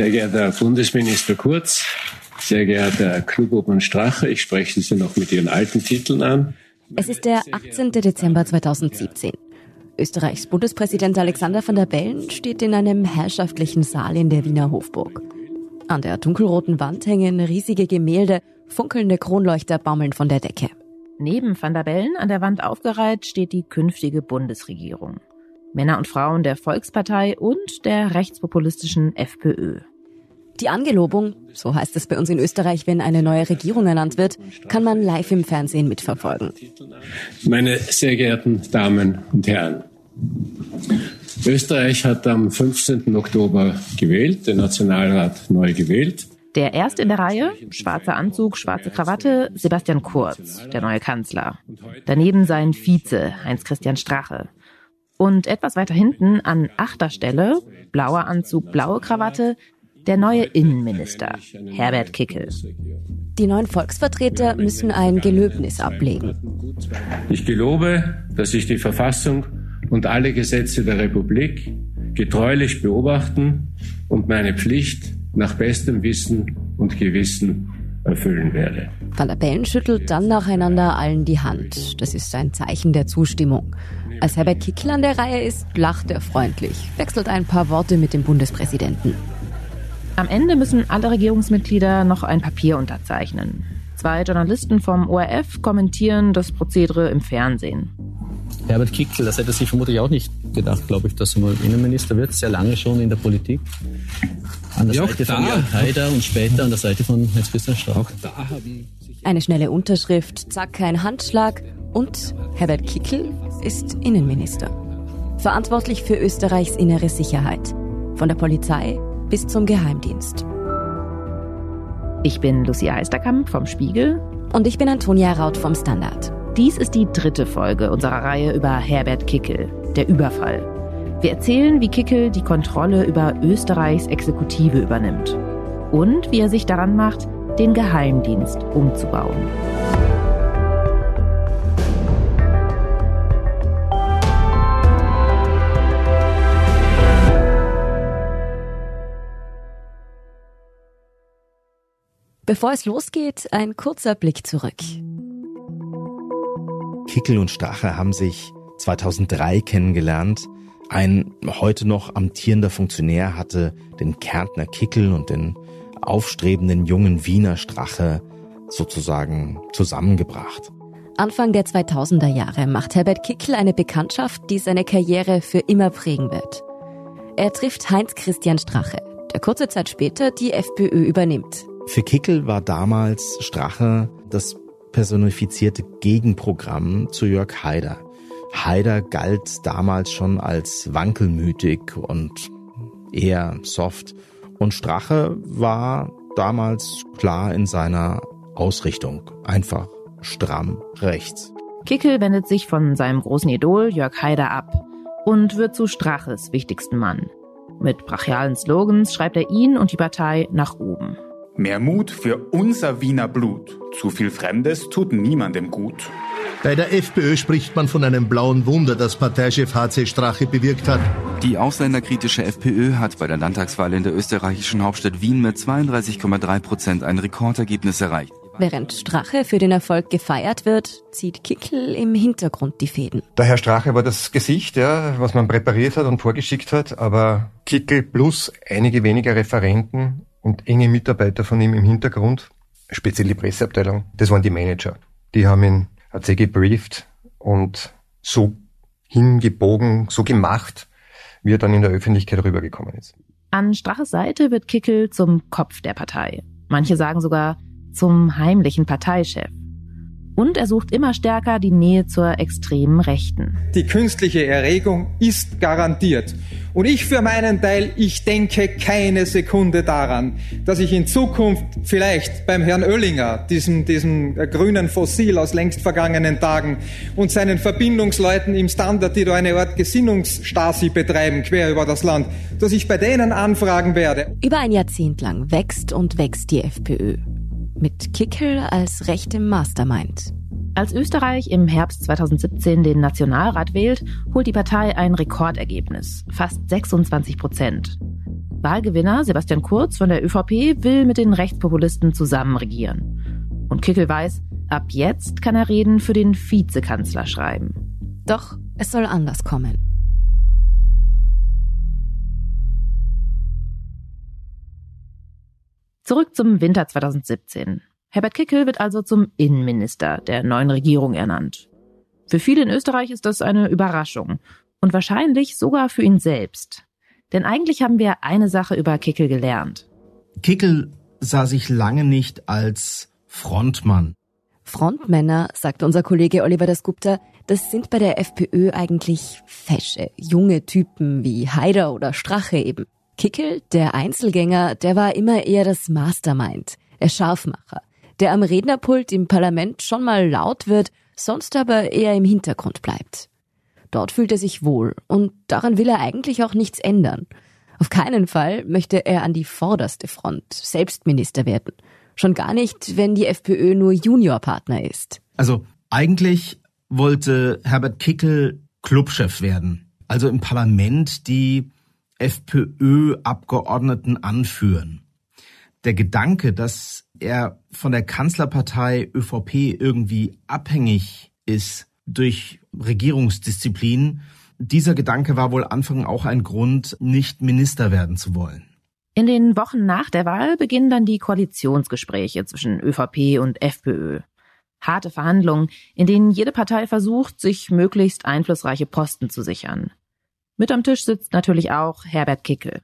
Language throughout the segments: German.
Sehr geehrter Bundesminister Kurz, sehr geehrter Herr Klubobmann Strache, ich spreche Sie noch mit Ihren alten Titeln an. Es ist der 18. Dezember 2017. Österreichs Bundespräsident Alexander van der Bellen steht in einem herrschaftlichen Saal in der Wiener Hofburg. An der dunkelroten Wand hängen riesige Gemälde, funkelnde Kronleuchter baumeln von der Decke. Neben van der Bellen an der Wand aufgereiht steht die künftige Bundesregierung. Männer und Frauen der Volkspartei und der rechtspopulistischen FPÖ. Die Angelobung, so heißt es bei uns in Österreich, wenn eine neue Regierung ernannt wird, kann man live im Fernsehen mitverfolgen. Meine sehr geehrten Damen und Herren, Österreich hat am 15. Oktober gewählt, den Nationalrat neu gewählt. Der erste in der Reihe, schwarzer Anzug, schwarze Krawatte, Sebastian Kurz, der neue Kanzler. Daneben sein Vize, Heinz-Christian Strache. Und etwas weiter hinten an achter Stelle, blauer Anzug, blaue Krawatte, der neue Innenminister, Herbert Kickel. Die neuen Volksvertreter müssen ein Gelöbnis ablegen. Ich gelobe, dass ich die Verfassung und alle Gesetze der Republik getreulich beobachten und meine Pflicht nach bestem Wissen und Gewissen erfüllen werde. Van der Bellen schüttelt dann nacheinander allen die Hand. Das ist ein Zeichen der Zustimmung. Als Herbert Kickl an der Reihe ist, lacht er freundlich, wechselt ein paar Worte mit dem Bundespräsidenten. Am Ende müssen alle Regierungsmitglieder noch ein Papier unterzeichnen. Zwei Journalisten vom ORF kommentieren das Prozedere im Fernsehen. Herbert Kickl, das hätte sich vermutlich auch nicht gedacht, glaube ich, dass er mal Innenminister wird, sehr lange schon in der Politik. An der ja, Seite von Jörg Haider und später an der Seite von Heinz-Christian Strauch. Eine schnelle Unterschrift, zack, kein Handschlag und Herbert Kickl ist Innenminister. Verantwortlich für Österreichs innere Sicherheit. Von der Polizei bis zum Geheimdienst. Ich bin Lucia Heisterkamp vom Spiegel. Und ich bin Antonia Raut vom Standard. Dies ist die dritte Folge unserer Reihe über Herbert Kickel, der Überfall. Wir erzählen, wie Kickel die Kontrolle über Österreichs Exekutive übernimmt und wie er sich daran macht, den Geheimdienst umzubauen. Bevor es losgeht, ein kurzer Blick zurück. Kickel und Strache haben sich 2003 kennengelernt. Ein heute noch amtierender Funktionär hatte den Kärntner Kickel und den aufstrebenden jungen Wiener Strache sozusagen zusammengebracht. Anfang der 2000er Jahre macht Herbert Kickel eine Bekanntschaft, die seine Karriere für immer prägen wird. Er trifft Heinz Christian Strache, der kurze Zeit später die FPÖ übernimmt. Für Kickel war damals Strache das personifizierte Gegenprogramm zu Jörg Haider. Haider galt damals schon als wankelmütig und eher soft. Und Strache war damals klar in seiner Ausrichtung. Einfach stramm rechts. Kickel wendet sich von seinem großen Idol Jörg Haider ab und wird zu Straches wichtigsten Mann. Mit brachialen Slogans schreibt er ihn und die Partei nach oben. Mehr Mut für unser Wiener Blut. Zu viel Fremdes tut niemandem gut. Bei der FPÖ spricht man von einem blauen Wunder, das Parteichef HC Strache bewirkt hat. Die ausländerkritische FPÖ hat bei der Landtagswahl in der österreichischen Hauptstadt Wien mit 32,3 Prozent ein Rekordergebnis erreicht. Während Strache für den Erfolg gefeiert wird, zieht Kickel im Hintergrund die Fäden. Der Herr Strache war das Gesicht, ja, was man präpariert hat und vorgeschickt hat, aber Kickel plus einige weniger Referenten und enge Mitarbeiter von ihm im Hintergrund, speziell die Presseabteilung, das waren die Manager. Die haben ihn hat sie gebrieft und so hingebogen, so gemacht, wie er dann in der Öffentlichkeit rübergekommen ist. An Straches Seite wird Kickel zum Kopf der Partei. Manche sagen sogar zum heimlichen Parteichef. Und er sucht immer stärker die Nähe zur extremen Rechten. Die künstliche Erregung ist garantiert. Und ich für meinen Teil, ich denke keine Sekunde daran, dass ich in Zukunft vielleicht beim Herrn Oellinger, diesem, diesem grünen Fossil aus längst vergangenen Tagen und seinen Verbindungsleuten im Standard, die da eine Art Gesinnungsstasi betreiben, quer über das Land, dass ich bei denen anfragen werde. Über ein Jahrzehnt lang wächst und wächst die FPÖ. Mit Kickel als rechtem Mastermind. Als Österreich im Herbst 2017 den Nationalrat wählt, holt die Partei ein Rekordergebnis, fast 26 Prozent. Wahlgewinner Sebastian Kurz von der ÖVP will mit den Rechtspopulisten zusammen regieren. Und Kickel weiß, ab jetzt kann er Reden für den Vizekanzler schreiben. Doch es soll anders kommen. Zurück zum Winter 2017. Herbert Kickel wird also zum Innenminister der neuen Regierung ernannt. Für viele in Österreich ist das eine Überraschung und wahrscheinlich sogar für ihn selbst. Denn eigentlich haben wir eine Sache über Kickel gelernt. Kickel sah sich lange nicht als Frontmann. Frontmänner, sagt unser Kollege Oliver Dasgupta, das sind bei der FPÖ eigentlich fesche, junge Typen wie Haider oder Strache eben. Kickel, der Einzelgänger, der war immer eher das Mastermind, der Scharfmacher, der am Rednerpult im Parlament schon mal laut wird, sonst aber eher im Hintergrund bleibt. Dort fühlt er sich wohl und daran will er eigentlich auch nichts ändern. Auf keinen Fall möchte er an die vorderste Front selbst Minister werden. Schon gar nicht, wenn die FPÖ nur Juniorpartner ist. Also eigentlich wollte Herbert Kickel Clubchef werden. Also im Parlament die FPÖ-Abgeordneten anführen. Der Gedanke, dass er von der Kanzlerpartei ÖVP irgendwie abhängig ist durch Regierungsdisziplin, dieser Gedanke war wohl Anfang auch ein Grund, nicht Minister werden zu wollen. In den Wochen nach der Wahl beginnen dann die Koalitionsgespräche zwischen ÖVP und FPÖ. Harte Verhandlungen, in denen jede Partei versucht, sich möglichst einflussreiche Posten zu sichern. Mit am Tisch sitzt natürlich auch Herbert Kickel.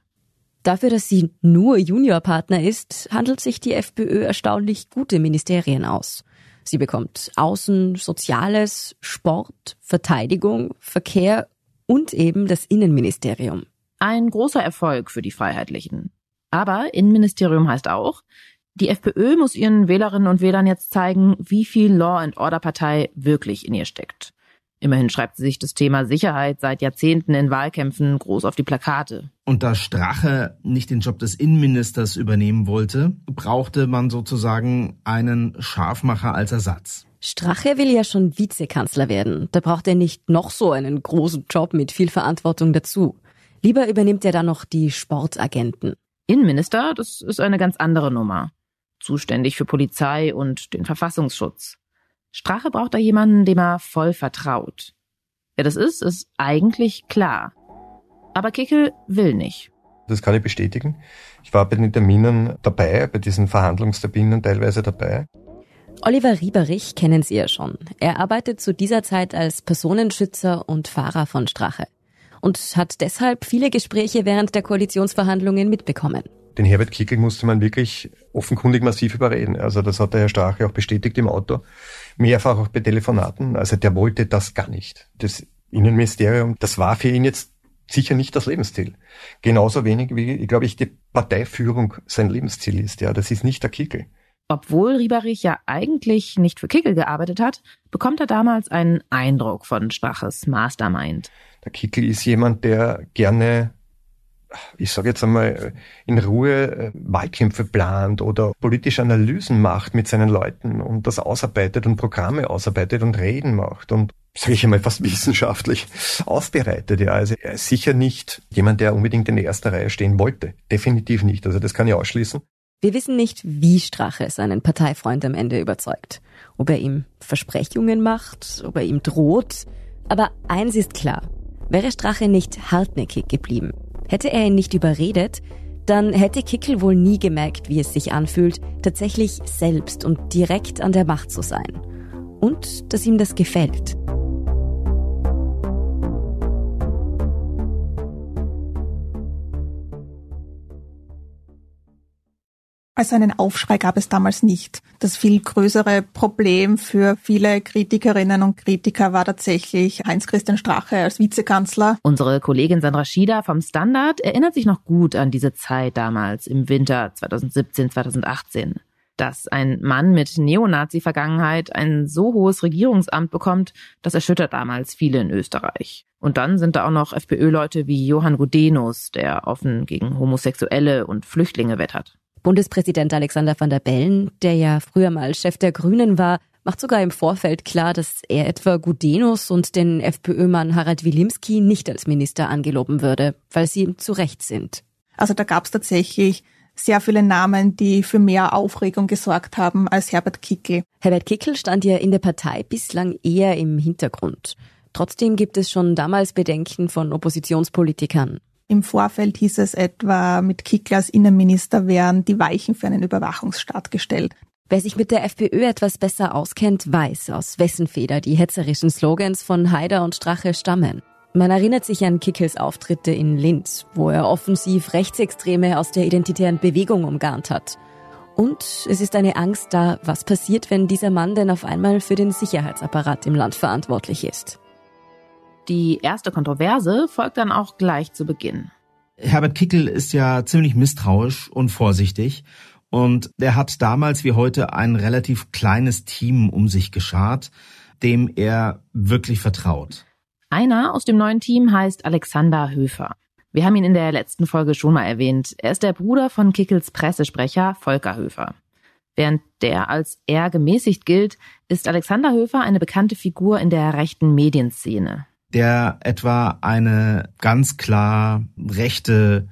Dafür, dass sie nur Juniorpartner ist, handelt sich die FPÖ erstaunlich gute Ministerien aus. Sie bekommt Außen, Soziales, Sport, Verteidigung, Verkehr und eben das Innenministerium. Ein großer Erfolg für die Freiheitlichen. Aber Innenministerium heißt auch, die FPÖ muss ihren Wählerinnen und Wählern jetzt zeigen, wie viel Law and Order Partei wirklich in ihr steckt. Immerhin schreibt sie sich das Thema Sicherheit seit Jahrzehnten in Wahlkämpfen groß auf die Plakate. Und da Strache nicht den Job des Innenministers übernehmen wollte, brauchte man sozusagen einen Scharfmacher als Ersatz. Strache will ja schon Vizekanzler werden. Da braucht er nicht noch so einen großen Job mit viel Verantwortung dazu. Lieber übernimmt er dann noch die Sportagenten. Innenminister, das ist eine ganz andere Nummer. Zuständig für Polizei und den Verfassungsschutz. Strache braucht da jemanden, dem er voll vertraut. Wer das ist, ist eigentlich klar. Aber Kickel will nicht. Das kann ich bestätigen. Ich war bei den Terminen dabei, bei diesen Verhandlungsterminen teilweise dabei. Oliver Rieberich kennen Sie ja schon. Er arbeitet zu dieser Zeit als Personenschützer und Fahrer von Strache und hat deshalb viele Gespräche während der Koalitionsverhandlungen mitbekommen. Den Herbert Kickel musste man wirklich offenkundig massiv überreden. Also das hat der Herr Strache auch bestätigt im Auto. Mehrfach auch bei Telefonaten. Also der wollte das gar nicht. Das Innenministerium, das war für ihn jetzt sicher nicht das Lebensziel. Genauso wenig wie, glaube ich, die Parteiführung sein Lebensziel ist. Ja, das ist nicht der Kickel. Obwohl Rieberich ja eigentlich nicht für Kickel gearbeitet hat, bekommt er damals einen Eindruck von Straches Mastermind. Der Kickel ist jemand, der gerne ich sage jetzt einmal, in Ruhe äh, Wahlkämpfe plant oder politische Analysen macht mit seinen Leuten und das ausarbeitet und Programme ausarbeitet und Reden macht und sage ich einmal fast wissenschaftlich aufbereitet. Ja, also er ist sicher nicht jemand, der unbedingt in der ersten Reihe stehen wollte. Definitiv nicht. Also das kann ich ausschließen. Wir wissen nicht, wie Strache seinen Parteifreund am Ende überzeugt. Ob er ihm Versprechungen macht, ob er ihm droht. Aber eins ist klar. Wäre Strache nicht hartnäckig geblieben, Hätte er ihn nicht überredet, dann hätte Kickel wohl nie gemerkt, wie es sich anfühlt, tatsächlich selbst und direkt an der Macht zu sein. Und dass ihm das gefällt. Also einen Aufschrei gab es damals nicht. Das viel größere Problem für viele Kritikerinnen und Kritiker war tatsächlich Heinz-Christian Strache als Vizekanzler. Unsere Kollegin Sandra Schieder vom Standard erinnert sich noch gut an diese Zeit damals im Winter 2017, 2018. Dass ein Mann mit Neonazi-Vergangenheit ein so hohes Regierungsamt bekommt, das erschüttert damals viele in Österreich. Und dann sind da auch noch FPÖ-Leute wie Johann Gudenus, der offen gegen Homosexuelle und Flüchtlinge wettert. Bundespräsident Alexander van der Bellen, der ja früher mal Chef der Grünen war, macht sogar im Vorfeld klar, dass er etwa Gudenus und den FPÖ-Mann Harald Wilimski nicht als Minister angeloben würde, weil sie ihm zu recht sind. Also da gab es tatsächlich sehr viele Namen, die für mehr Aufregung gesorgt haben als Herbert Kickel. Herbert Kickel stand ja in der Partei bislang eher im Hintergrund. Trotzdem gibt es schon damals Bedenken von Oppositionspolitikern. Im Vorfeld hieß es etwa, mit Kickl als Innenminister wären die Weichen für einen Überwachungsstaat gestellt. Wer sich mit der FPÖ etwas besser auskennt, weiß, aus wessen Feder die hetzerischen Slogans von Haider und Strache stammen. Man erinnert sich an Kickels Auftritte in Linz, wo er offensiv Rechtsextreme aus der identitären Bewegung umgarnt hat. Und es ist eine Angst da, was passiert, wenn dieser Mann denn auf einmal für den Sicherheitsapparat im Land verantwortlich ist. Die erste Kontroverse folgt dann auch gleich zu Beginn. Herbert Kickel ist ja ziemlich misstrauisch und vorsichtig und er hat damals wie heute ein relativ kleines Team um sich geschart, dem er wirklich vertraut. Einer aus dem neuen Team heißt Alexander Höfer. Wir haben ihn in der letzten Folge schon mal erwähnt. Er ist der Bruder von Kickels Pressesprecher Volker Höfer. Während der als eher gemäßigt gilt, ist Alexander Höfer eine bekannte Figur in der rechten Medienszene. Der etwa eine ganz klar rechte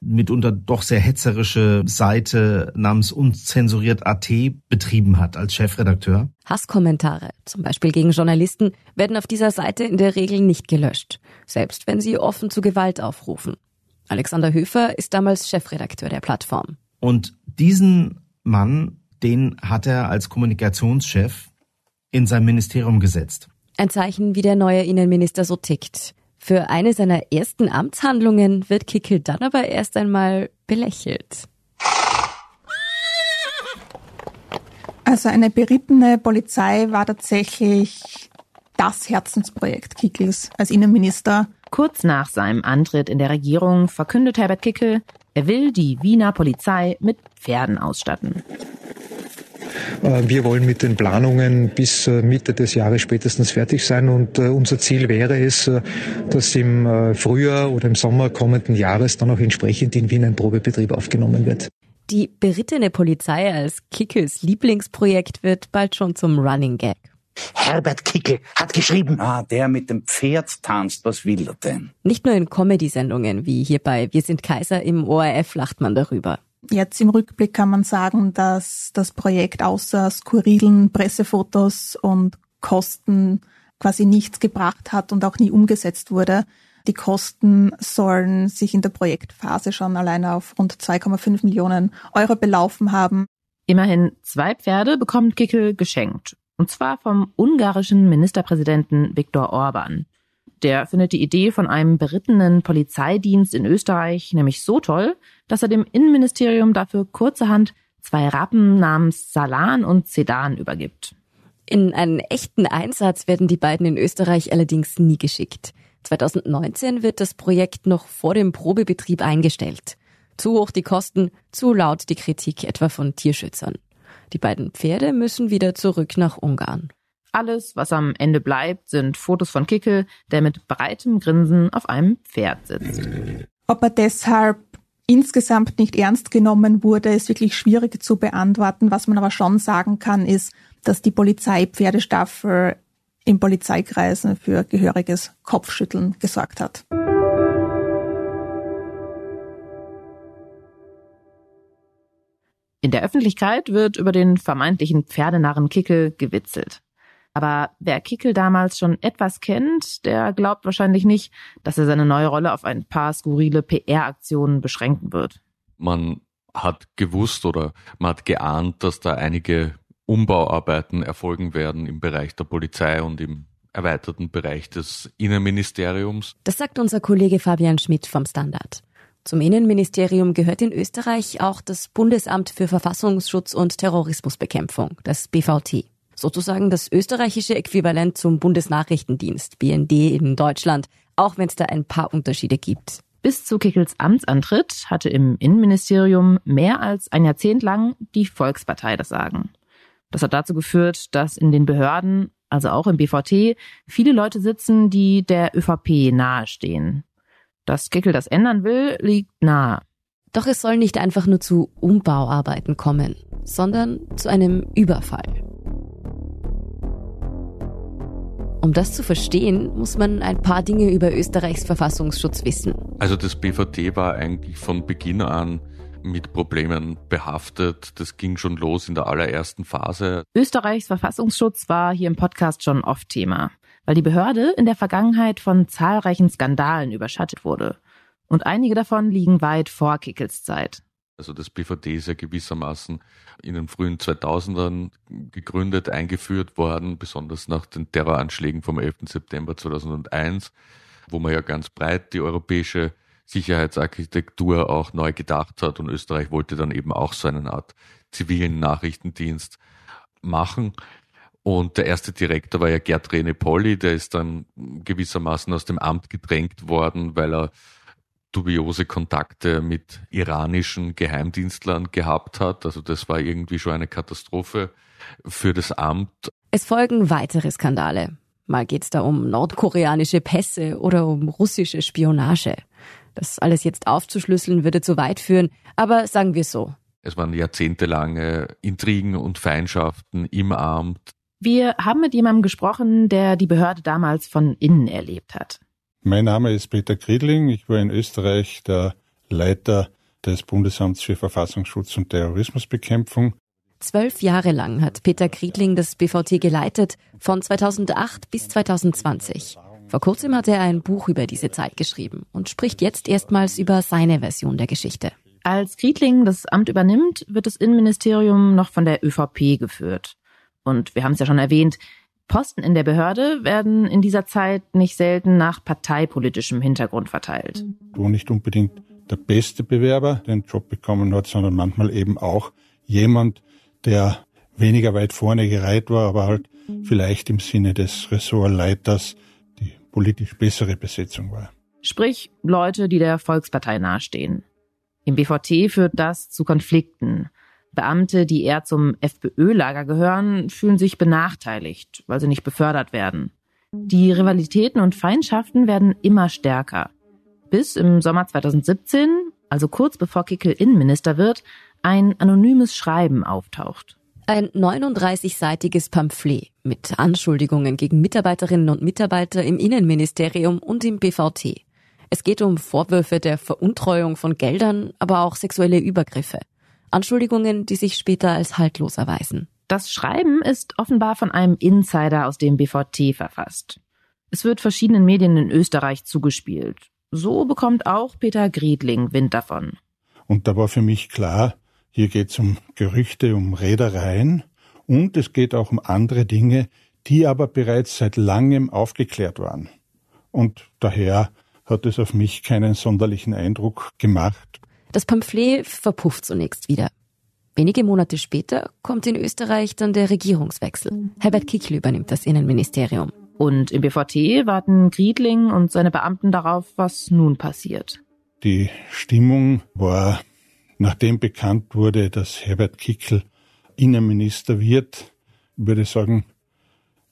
mitunter doch sehr hetzerische Seite namens unzensuriert.at betrieben hat als Chefredakteur. Hasskommentare, zum Beispiel gegen Journalisten, werden auf dieser Seite in der Regel nicht gelöscht, selbst wenn sie offen zu Gewalt aufrufen. Alexander Höfer ist damals Chefredakteur der Plattform. Und diesen Mann, den hat er als Kommunikationschef in sein Ministerium gesetzt. Ein Zeichen, wie der neue Innenminister so tickt. Für eine seiner ersten Amtshandlungen wird Kickel dann aber erst einmal belächelt. Also eine berittene Polizei war tatsächlich das Herzensprojekt Kickels als Innenminister. Kurz nach seinem Antritt in der Regierung verkündet Herbert Kickel, er will die Wiener Polizei mit Pferden ausstatten. Äh, wir wollen mit den Planungen bis äh, Mitte des Jahres spätestens fertig sein und äh, unser Ziel wäre es, dass im Frühjahr oder im Sommer kommenden Jahres dann auch entsprechend in Wien ein Probebetrieb aufgenommen wird. Die berittene Polizei als Kickels Lieblingsprojekt wird bald schon zum Running Gag. Herbert Kickel hat geschrieben. Ah, der mit dem Pferd tanzt. Was will er denn? Nicht nur in Comedy-Sendungen wie hier bei Wir sind Kaiser im ORF lacht man darüber. Jetzt im Rückblick kann man sagen, dass das Projekt außer skurrilen Pressefotos und Kosten quasi nichts gebracht hat und auch nie umgesetzt wurde. Die Kosten sollen sich in der Projektphase schon alleine auf rund 2,5 Millionen Euro belaufen haben. Immerhin zwei Pferde bekommt Kickel geschenkt. Und zwar vom ungarischen Ministerpräsidenten Viktor Orban. Der findet die Idee von einem berittenen Polizeidienst in Österreich nämlich so toll, dass er dem Innenministerium dafür kurzerhand zwei Rappen namens Salan und Sedan übergibt. In einen echten Einsatz werden die beiden in Österreich allerdings nie geschickt. 2019 wird das Projekt noch vor dem Probebetrieb eingestellt. Zu hoch die Kosten, zu laut die Kritik etwa von Tierschützern. Die beiden Pferde müssen wieder zurück nach Ungarn. Alles, was am Ende bleibt, sind Fotos von Kickel, der mit breitem Grinsen auf einem Pferd sitzt. Ob er deshalb insgesamt nicht ernst genommen wurde, ist wirklich schwierig zu beantworten. Was man aber schon sagen kann, ist, dass die Polizeipferdestaffel in Polizeikreisen für gehöriges Kopfschütteln gesorgt hat. In der Öffentlichkeit wird über den vermeintlichen Pferdenarren Kickel gewitzelt. Aber wer Kickel damals schon etwas kennt, der glaubt wahrscheinlich nicht, dass er seine neue Rolle auf ein paar skurrile PR-Aktionen beschränken wird. Man hat gewusst oder man hat geahnt, dass da einige Umbauarbeiten erfolgen werden im Bereich der Polizei und im erweiterten Bereich des Innenministeriums. Das sagt unser Kollege Fabian Schmidt vom Standard. Zum Innenministerium gehört in Österreich auch das Bundesamt für Verfassungsschutz und Terrorismusbekämpfung, das BVT sozusagen das österreichische Äquivalent zum Bundesnachrichtendienst, BND in Deutschland, auch wenn es da ein paar Unterschiede gibt. Bis zu Kickels Amtsantritt hatte im Innenministerium mehr als ein Jahrzehnt lang die Volkspartei das Sagen. Das hat dazu geführt, dass in den Behörden, also auch im BVT, viele Leute sitzen, die der ÖVP nahestehen. Dass Kickel das ändern will, liegt nahe. Doch es soll nicht einfach nur zu Umbauarbeiten kommen, sondern zu einem Überfall. Um das zu verstehen, muss man ein paar Dinge über Österreichs Verfassungsschutz wissen. Also das BVT war eigentlich von Beginn an mit Problemen behaftet. Das ging schon los in der allerersten Phase. Österreichs Verfassungsschutz war hier im Podcast schon oft Thema, weil die Behörde in der Vergangenheit von zahlreichen Skandalen überschattet wurde. Und einige davon liegen weit vor Kickels Zeit. Also das BVD ist ja gewissermaßen in den frühen 2000ern gegründet, eingeführt worden, besonders nach den Terroranschlägen vom 11. September 2001, wo man ja ganz breit die europäische Sicherheitsarchitektur auch neu gedacht hat und Österreich wollte dann eben auch so eine Art zivilen Nachrichtendienst machen. Und der erste Direktor war ja Gerd Rene Polly, der ist dann gewissermaßen aus dem Amt gedrängt worden, weil er dubiose Kontakte mit iranischen Geheimdienstlern gehabt hat. Also das war irgendwie schon eine Katastrophe für das Amt. Es folgen weitere Skandale. Mal geht's da um nordkoreanische Pässe oder um russische Spionage. Das alles jetzt aufzuschlüsseln würde zu weit führen, aber sagen wir so. Es waren jahrzehntelange Intrigen und Feindschaften im Amt. Wir haben mit jemandem gesprochen, der die Behörde damals von innen erlebt hat. Mein Name ist Peter Kriedling. Ich war in Österreich der Leiter des Bundesamts für Verfassungsschutz und Terrorismusbekämpfung. Zwölf Jahre lang hat Peter Kriedling das BVT geleitet, von 2008 bis 2020. Vor kurzem hat er ein Buch über diese Zeit geschrieben und spricht jetzt erstmals über seine Version der Geschichte. Als Kriedling das Amt übernimmt, wird das Innenministerium noch von der ÖVP geführt. Und wir haben es ja schon erwähnt, Posten in der Behörde werden in dieser Zeit nicht selten nach parteipolitischem Hintergrund verteilt. Wo nicht unbedingt der beste Bewerber den Job bekommen hat, sondern manchmal eben auch jemand, der weniger weit vorne gereiht war, aber halt vielleicht im Sinne des Ressortleiters die politisch bessere Besetzung war. Sprich Leute, die der Volkspartei nahestehen. Im BVT führt das zu Konflikten. Beamte, die eher zum FPÖ-Lager gehören, fühlen sich benachteiligt, weil sie nicht befördert werden. Die Rivalitäten und Feindschaften werden immer stärker. Bis im Sommer 2017, also kurz bevor Kickel Innenminister wird, ein anonymes Schreiben auftaucht. Ein 39-seitiges Pamphlet mit Anschuldigungen gegen Mitarbeiterinnen und Mitarbeiter im Innenministerium und im BVT. Es geht um Vorwürfe der Veruntreuung von Geldern, aber auch sexuelle Übergriffe. Anschuldigungen, die sich später als haltlos erweisen. Das Schreiben ist offenbar von einem Insider aus dem BVT verfasst. Es wird verschiedenen Medien in Österreich zugespielt. So bekommt auch Peter Griedling Wind davon. Und da war für mich klar, hier geht es um Gerüchte, um Reedereien und es geht auch um andere Dinge, die aber bereits seit langem aufgeklärt waren. Und daher hat es auf mich keinen sonderlichen Eindruck gemacht. Das Pamphlet verpufft zunächst wieder. Wenige Monate später kommt in Österreich dann der Regierungswechsel. Herbert Kickl übernimmt das Innenministerium. Und im BVT warten Griedling und seine Beamten darauf, was nun passiert. Die Stimmung war, nachdem bekannt wurde, dass Herbert Kickl Innenminister wird, würde ich sagen,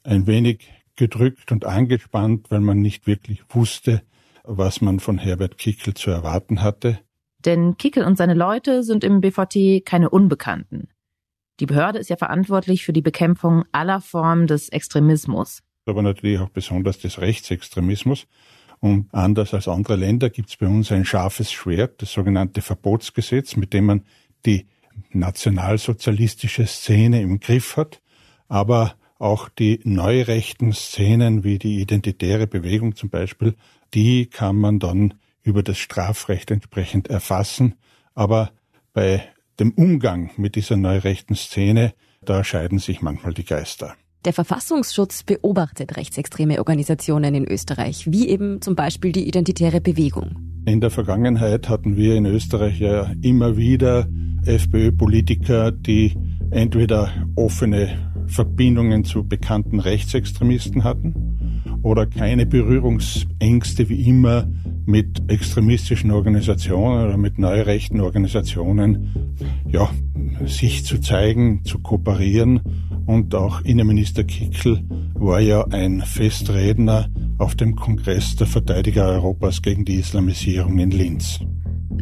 ein wenig gedrückt und angespannt, weil man nicht wirklich wusste, was man von Herbert Kickl zu erwarten hatte. Denn Kickel und seine Leute sind im BVT keine Unbekannten. Die Behörde ist ja verantwortlich für die Bekämpfung aller Formen des Extremismus. Aber natürlich auch besonders des Rechtsextremismus. Und anders als andere Länder gibt es bei uns ein scharfes Schwert, das sogenannte Verbotsgesetz, mit dem man die nationalsozialistische Szene im Griff hat, aber auch die neurechten Szenen wie die identitäre Bewegung zum Beispiel, die kann man dann über das Strafrecht entsprechend erfassen. Aber bei dem Umgang mit dieser neurechten Szene, da scheiden sich manchmal die Geister. Der Verfassungsschutz beobachtet rechtsextreme Organisationen in Österreich, wie eben zum Beispiel die Identitäre Bewegung. In der Vergangenheit hatten wir in Österreich ja immer wieder FPÖ-Politiker, die entweder offene Verbindungen zu bekannten Rechtsextremisten hatten oder keine Berührungsängste wie immer mit extremistischen Organisationen oder mit neurechten Organisationen ja, sich zu zeigen, zu kooperieren. Und auch Innenminister Kickl war ja ein Festredner auf dem Kongress der Verteidiger Europas gegen die Islamisierung in Linz.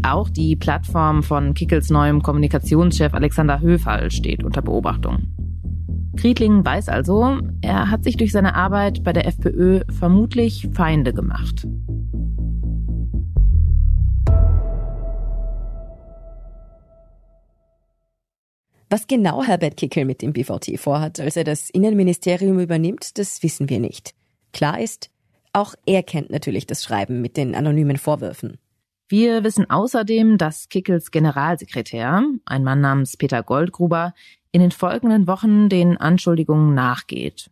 Auch die Plattform von Kickels neuem Kommunikationschef Alexander Höfall steht unter Beobachtung. Kriedling weiß also, er hat sich durch seine Arbeit bei der FPÖ vermutlich Feinde gemacht. Was genau Herbert Kickel mit dem BVT vorhat, als er das Innenministerium übernimmt, das wissen wir nicht. Klar ist, auch er kennt natürlich das Schreiben mit den anonymen Vorwürfen. Wir wissen außerdem, dass Kickels Generalsekretär, ein Mann namens Peter Goldgruber, in den folgenden Wochen den Anschuldigungen nachgeht.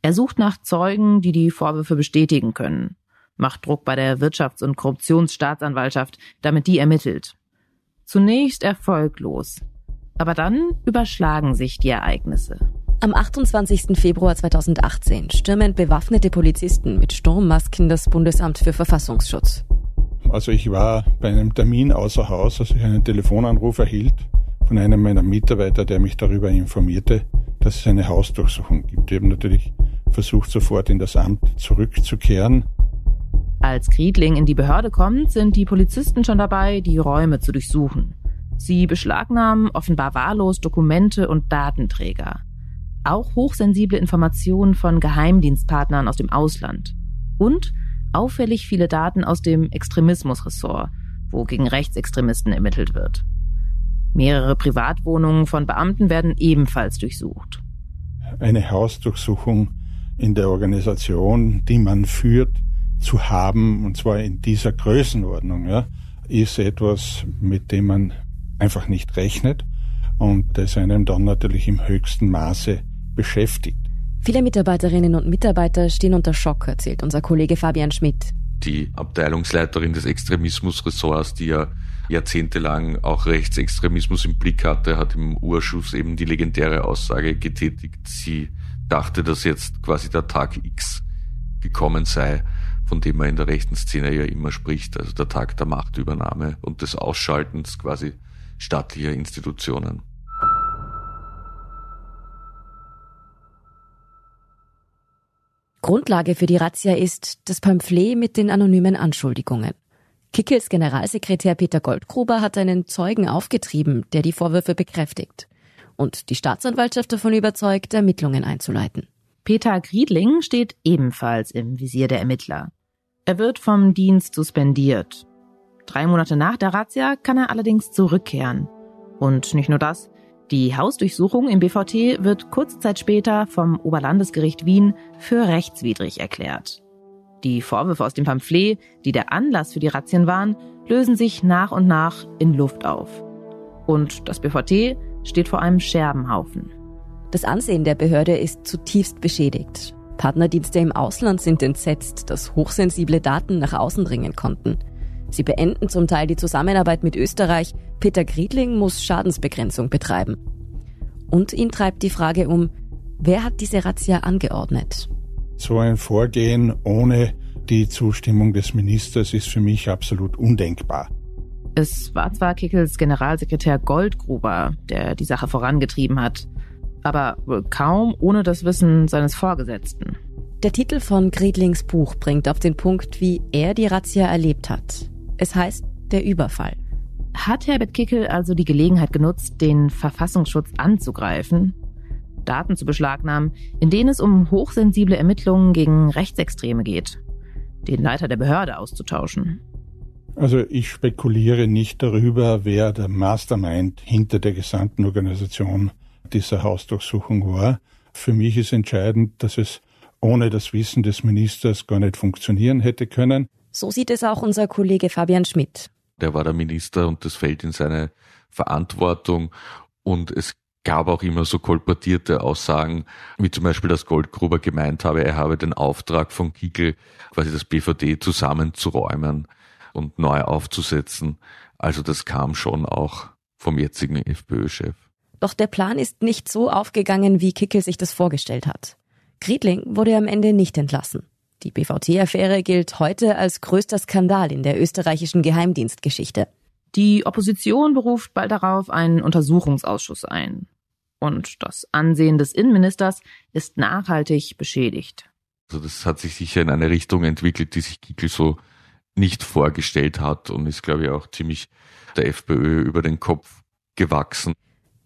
Er sucht nach Zeugen, die die Vorwürfe bestätigen können, macht Druck bei der Wirtschafts- und Korruptionsstaatsanwaltschaft, damit die ermittelt. Zunächst erfolglos. Aber dann überschlagen sich die Ereignisse. Am 28. Februar 2018 stürmen bewaffnete Polizisten mit Sturmmasken das Bundesamt für Verfassungsschutz. Also ich war bei einem Termin außer Haus, als ich einen Telefonanruf erhielt von einem meiner Mitarbeiter, der mich darüber informierte, dass es eine Hausdurchsuchung gibt. Ich habe natürlich versucht, sofort in das Amt zurückzukehren. Als Kriedling in die Behörde kommt, sind die Polizisten schon dabei, die Räume zu durchsuchen. Sie beschlagnahmen offenbar wahllos Dokumente und Datenträger. Auch hochsensible Informationen von Geheimdienstpartnern aus dem Ausland. Und auffällig viele Daten aus dem Extremismusressort, wo gegen Rechtsextremisten ermittelt wird. Mehrere Privatwohnungen von Beamten werden ebenfalls durchsucht. Eine Hausdurchsuchung in der Organisation, die man führt, zu haben, und zwar in dieser Größenordnung, ja, ist etwas, mit dem man einfach nicht rechnet und das einem dann natürlich im höchsten Maße beschäftigt. Viele Mitarbeiterinnen und Mitarbeiter stehen unter Schock, erzählt unser Kollege Fabian Schmidt. Die Abteilungsleiterin des Extremismusressorts, die ja jahrzehntelang auch Rechtsextremismus im Blick hatte, hat im Urschuss eben die legendäre Aussage getätigt, sie dachte, dass jetzt quasi der Tag X gekommen sei, von dem man in der rechten Szene ja immer spricht, also der Tag der Machtübernahme und des Ausschaltens quasi staatlicher Institutionen. Grundlage für die Razzia ist das Pamphlet mit den anonymen Anschuldigungen. Kickels Generalsekretär Peter Goldgruber hat einen Zeugen aufgetrieben, der die Vorwürfe bekräftigt und die Staatsanwaltschaft davon überzeugt, Ermittlungen einzuleiten. Peter Griedling steht ebenfalls im Visier der Ermittler. Er wird vom Dienst suspendiert. Drei Monate nach der Razzia kann er allerdings zurückkehren. Und nicht nur das, die Hausdurchsuchung im BVT wird kurze Zeit später vom Oberlandesgericht Wien für rechtswidrig erklärt. Die Vorwürfe aus dem Pamphlet, die der Anlass für die Razzien waren, lösen sich nach und nach in Luft auf. Und das BVT steht vor einem Scherbenhaufen. Das Ansehen der Behörde ist zutiefst beschädigt. Partnerdienste im Ausland sind entsetzt, dass hochsensible Daten nach außen dringen konnten. Sie beenden zum Teil die Zusammenarbeit mit Österreich. Peter Griedling muss Schadensbegrenzung betreiben. Und ihn treibt die Frage um, wer hat diese Razzia angeordnet? So ein Vorgehen ohne die Zustimmung des Ministers ist für mich absolut undenkbar. Es war zwar Kickels Generalsekretär Goldgruber, der die Sache vorangetrieben hat, aber wohl kaum ohne das Wissen seines Vorgesetzten. Der Titel von Griedlings Buch bringt auf den Punkt, wie er die Razzia erlebt hat. Es heißt der Überfall. Hat Herbert Kickel also die Gelegenheit genutzt, den Verfassungsschutz anzugreifen, Daten zu beschlagnahmen, in denen es um hochsensible Ermittlungen gegen Rechtsextreme geht, den Leiter der Behörde auszutauschen? Also ich spekuliere nicht darüber, wer der Mastermind hinter der gesamten Organisation dieser Hausdurchsuchung war. Für mich ist entscheidend, dass es ohne das Wissen des Ministers gar nicht funktionieren hätte können. So sieht es auch unser Kollege Fabian Schmidt. Der war der Minister und das fällt in seine Verantwortung und es gab auch immer so kolportierte Aussagen, wie zum Beispiel, dass Goldgruber gemeint habe, er habe den Auftrag von Kiegel, quasi das BVD zusammenzuräumen und neu aufzusetzen. Also das kam schon auch vom jetzigen FPÖ-Chef. Doch der Plan ist nicht so aufgegangen, wie Kickel sich das vorgestellt hat. Griedling wurde am Ende nicht entlassen. Die BVT-Affäre gilt heute als größter Skandal in der österreichischen Geheimdienstgeschichte. Die Opposition beruft bald darauf einen Untersuchungsausschuss ein. Und das Ansehen des Innenministers ist nachhaltig beschädigt. Also das hat sich sicher in eine Richtung entwickelt, die sich Kickel so nicht vorgestellt hat und ist, glaube ich, auch ziemlich der FPÖ über den Kopf gewachsen.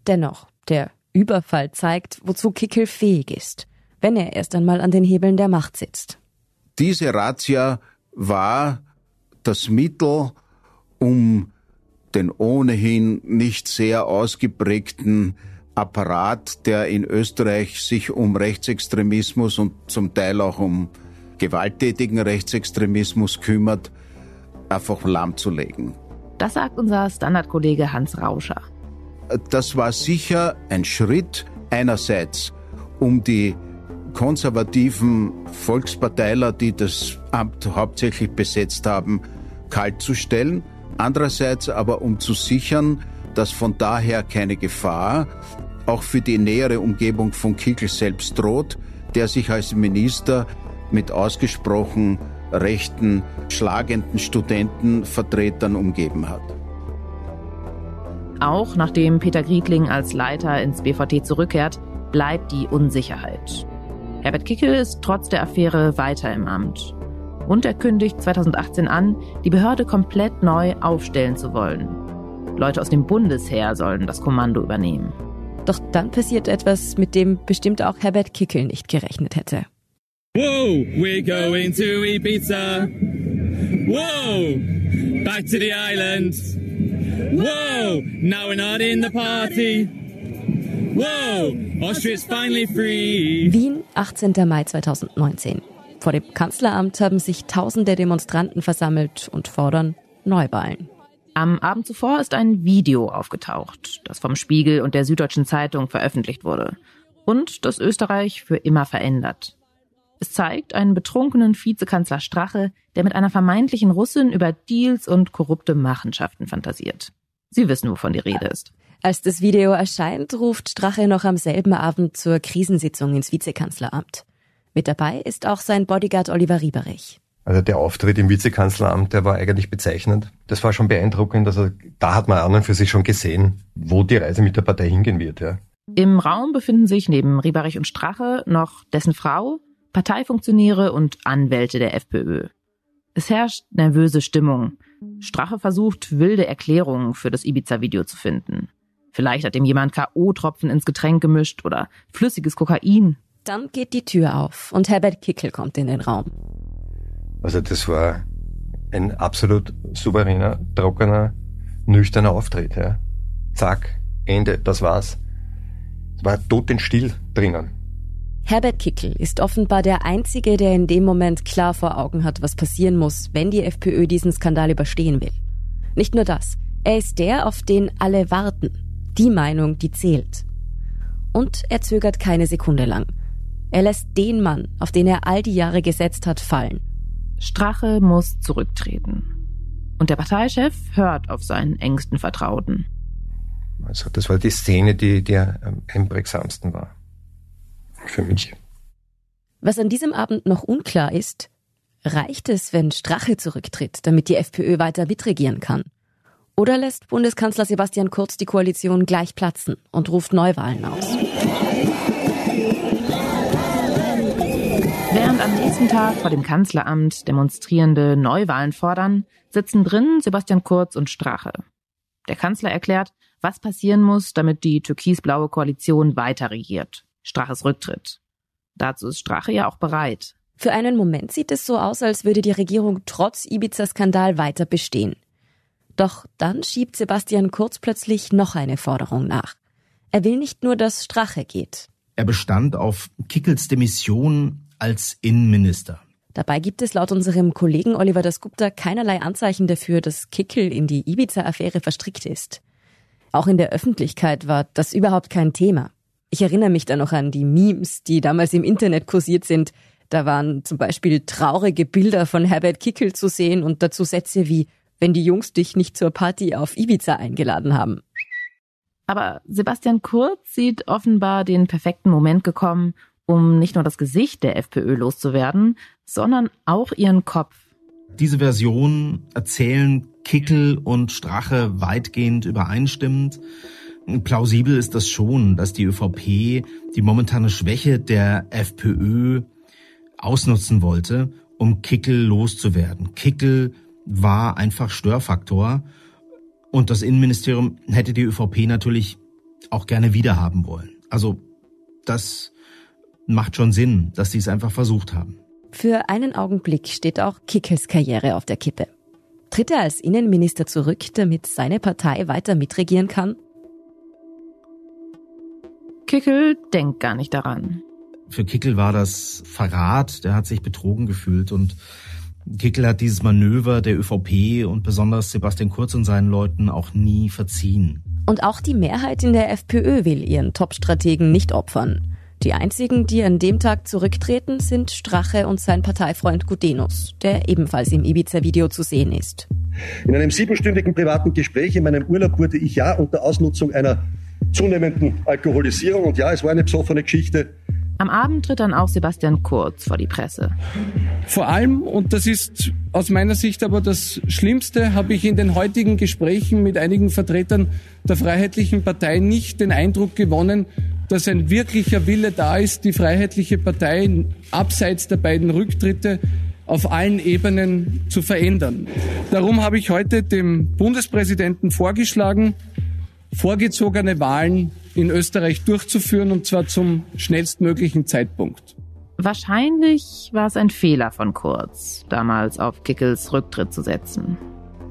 Dennoch, der Überfall zeigt, wozu Kickel fähig ist, wenn er erst einmal an den Hebeln der Macht sitzt. Diese Razzia war das Mittel, um den ohnehin nicht sehr ausgeprägten Apparat, der in Österreich sich um Rechtsextremismus und zum Teil auch um gewalttätigen Rechtsextremismus kümmert, einfach lahmzulegen. Das sagt unser Standardkollege Hans Rauscher. Das war sicher ein Schritt einerseits, um die konservativen Volksparteiler, die das Amt hauptsächlich besetzt haben, kalt zu stellen. Andererseits aber, um zu sichern, dass von daher keine Gefahr auch für die nähere Umgebung von Kickel selbst droht, der sich als Minister mit ausgesprochen rechten, schlagenden Studentenvertretern umgeben hat. Auch nachdem Peter Griedling als Leiter ins BVT zurückkehrt, bleibt die Unsicherheit. Herbert Kickel ist trotz der Affäre weiter im Amt. Und er kündigt 2018 an, die Behörde komplett neu aufstellen zu wollen. Leute aus dem Bundesheer sollen das Kommando übernehmen. Doch dann passiert etwas, mit dem bestimmt auch Herbert Kickel nicht gerechnet hätte. Whoa, we're going to Ibiza. Whoa, back to the island. Whoa, now we're not in the party. Whoa, Austria's finally free. Wien, 18. Mai 2019. Vor dem Kanzleramt haben sich tausende Demonstranten versammelt und fordern Neuwahlen. Am Abend zuvor ist ein Video aufgetaucht, das vom Spiegel und der Süddeutschen Zeitung veröffentlicht wurde und das Österreich für immer verändert. Es zeigt einen betrunkenen Vizekanzler Strache, der mit einer vermeintlichen Russin über Deals und korrupte Machenschaften fantasiert. Sie wissen, wovon die Rede ist. Als das Video erscheint, ruft Strache noch am selben Abend zur Krisensitzung ins Vizekanzleramt. Mit dabei ist auch sein Bodyguard Oliver Rieberich. Also der Auftritt im Vizekanzleramt, der war eigentlich bezeichnend. Das war schon beeindruckend. Also da hat man an und für sich schon gesehen, wo die Reise mit der Partei hingehen wird. Ja. Im Raum befinden sich neben Rieberich und Strache noch dessen Frau, Parteifunktionäre und Anwälte der FPÖ. Es herrscht nervöse Stimmung. Strache versucht, wilde Erklärungen für das Ibiza-Video zu finden. Vielleicht hat ihm jemand K.O.-Tropfen ins Getränk gemischt oder flüssiges Kokain. Dann geht die Tür auf und Herbert Kickel kommt in den Raum. Also das war ein absolut souveräner, trockener, nüchterner Auftritt. Ja. Zack, Ende, das war's. Es war totenstill drinnen. Herbert Kickel ist offenbar der Einzige, der in dem Moment klar vor Augen hat, was passieren muss, wenn die FPÖ diesen Skandal überstehen will. Nicht nur das, er ist der, auf den alle warten. Die Meinung, die zählt. Und er zögert keine Sekunde lang. Er lässt den Mann, auf den er all die Jahre gesetzt hat, fallen. Strache muss zurücktreten. Und der Parteichef hört auf seinen engsten Vertrauten. Also das war die Szene, die, die am einprägsamsten war. Für mich. Was an diesem Abend noch unklar ist, reicht es, wenn Strache zurücktritt, damit die FPÖ weiter mitregieren kann? Oder lässt Bundeskanzler Sebastian Kurz die Koalition gleich platzen und ruft Neuwahlen aus? Am nächsten Tag vor dem Kanzleramt Demonstrierende Neuwahlen fordern, sitzen drin Sebastian Kurz und Strache. Der Kanzler erklärt, was passieren muss, damit die türkisblaue Koalition weiter regiert. Straches Rücktritt. Dazu ist Strache ja auch bereit. Für einen Moment sieht es so aus, als würde die Regierung trotz Ibiza-Skandal weiter bestehen. Doch dann schiebt Sebastian Kurz plötzlich noch eine Forderung nach. Er will nicht nur, dass Strache geht. Er bestand auf Kickels Demission als Innenminister. Dabei gibt es laut unserem Kollegen Oliver Dasgupta keinerlei Anzeichen dafür, dass Kickel in die Ibiza-Affäre verstrickt ist. Auch in der Öffentlichkeit war das überhaupt kein Thema. Ich erinnere mich da noch an die Memes, die damals im Internet kursiert sind. Da waren zum Beispiel traurige Bilder von Herbert Kickel zu sehen und dazu Sätze wie, wenn die Jungs dich nicht zur Party auf Ibiza eingeladen haben. Aber Sebastian Kurz sieht offenbar den perfekten Moment gekommen, um nicht nur das Gesicht der FPÖ loszuwerden, sondern auch ihren Kopf. Diese Version erzählen Kickel und Strache weitgehend übereinstimmend. Plausibel ist das schon, dass die ÖVP die momentane Schwäche der FPÖ ausnutzen wollte, um Kickel loszuwerden. Kickel war einfach Störfaktor und das Innenministerium hätte die ÖVP natürlich auch gerne wiederhaben wollen. Also das macht schon Sinn, dass sie es einfach versucht haben. Für einen Augenblick steht auch Kickels Karriere auf der Kippe. Tritt er als Innenminister zurück, damit seine Partei weiter mitregieren kann? Kickel denkt gar nicht daran. Für Kickel war das Verrat, der hat sich betrogen gefühlt und Kickel hat dieses Manöver der ÖVP und besonders Sebastian Kurz und seinen Leuten auch nie verziehen. Und auch die Mehrheit in der FPÖ will ihren Top-Strategen nicht opfern. Die einzigen, die an dem Tag zurücktreten, sind Strache und sein Parteifreund Gudenus, der ebenfalls im Ibiza-Video zu sehen ist. In einem siebenstündigen privaten Gespräch in meinem Urlaub wurde ich ja unter Ausnutzung einer zunehmenden Alkoholisierung und ja, es war eine besoffene Geschichte. Am Abend tritt dann auch Sebastian Kurz vor die Presse. Vor allem, und das ist aus meiner Sicht aber das Schlimmste, habe ich in den heutigen Gesprächen mit einigen Vertretern der Freiheitlichen Partei nicht den Eindruck gewonnen, dass ein wirklicher Wille da ist, die Freiheitliche Partei abseits der beiden Rücktritte auf allen Ebenen zu verändern. Darum habe ich heute dem Bundespräsidenten vorgeschlagen, vorgezogene Wahlen in Österreich durchzuführen, und zwar zum schnellstmöglichen Zeitpunkt. Wahrscheinlich war es ein Fehler von Kurz, damals auf Kickels Rücktritt zu setzen.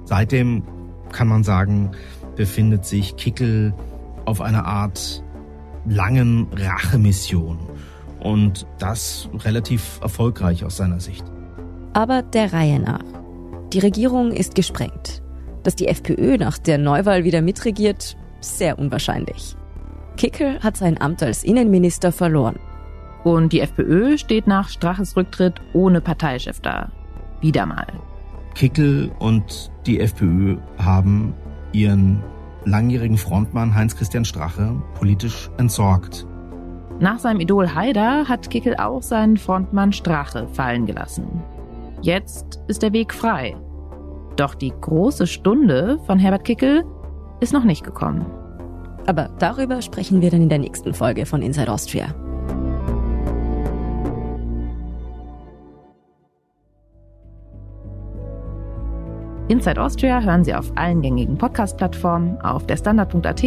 Seitdem kann man sagen, befindet sich Kickel auf einer Art langen Rachemission. Und das relativ erfolgreich aus seiner Sicht. Aber der Reihe nach. Die Regierung ist gesprengt. Dass die FPÖ nach der Neuwahl wieder mitregiert, sehr unwahrscheinlich. Kickel hat sein Amt als Innenminister verloren. Und die FPÖ steht nach Straches Rücktritt ohne Parteichef da. Wieder mal. Kickel und die FPÖ haben ihren langjährigen Frontmann Heinz-Christian Strache politisch entsorgt. Nach seinem Idol Haider hat Kickel auch seinen Frontmann Strache fallen gelassen. Jetzt ist der Weg frei. Doch die große Stunde von Herbert Kickel ist noch nicht gekommen. Aber darüber sprechen wir dann in der nächsten Folge von Inside Austria. Inside Austria hören Sie auf allen gängigen Podcast-Plattformen, auf der Standard.at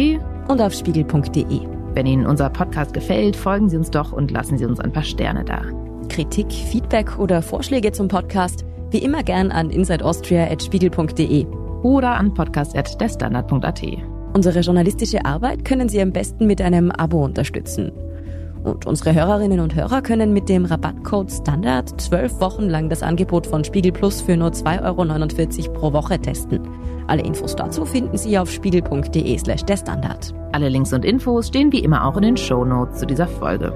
und auf spiegel.de. Wenn Ihnen unser Podcast gefällt, folgen Sie uns doch und lassen Sie uns ein paar Sterne da. Kritik, Feedback oder Vorschläge zum Podcast wie immer gern an insideaustria.spiegel.de oder an podcast.derstandard.at. Unsere journalistische Arbeit können Sie am besten mit einem Abo unterstützen. Und unsere Hörerinnen und Hörer können mit dem Rabattcode Standard zwölf Wochen lang das Angebot von Spiegel Plus für nur 2,49 Euro pro Woche testen. Alle Infos dazu finden Sie auf spiegel.de slash der Standard. Alle Links und Infos stehen wie immer auch in den Show Notes zu dieser Folge.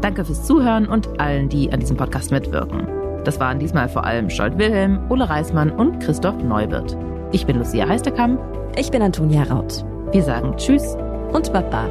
Danke fürs Zuhören und allen, die an diesem Podcast mitwirken. Das waren diesmal vor allem Scholt Wilhelm, Ulle Reismann und Christoph Neuwirth. Ich bin Lucia Heisterkamp. Ich bin Antonia Raut. Wir sagen Tschüss und Baba.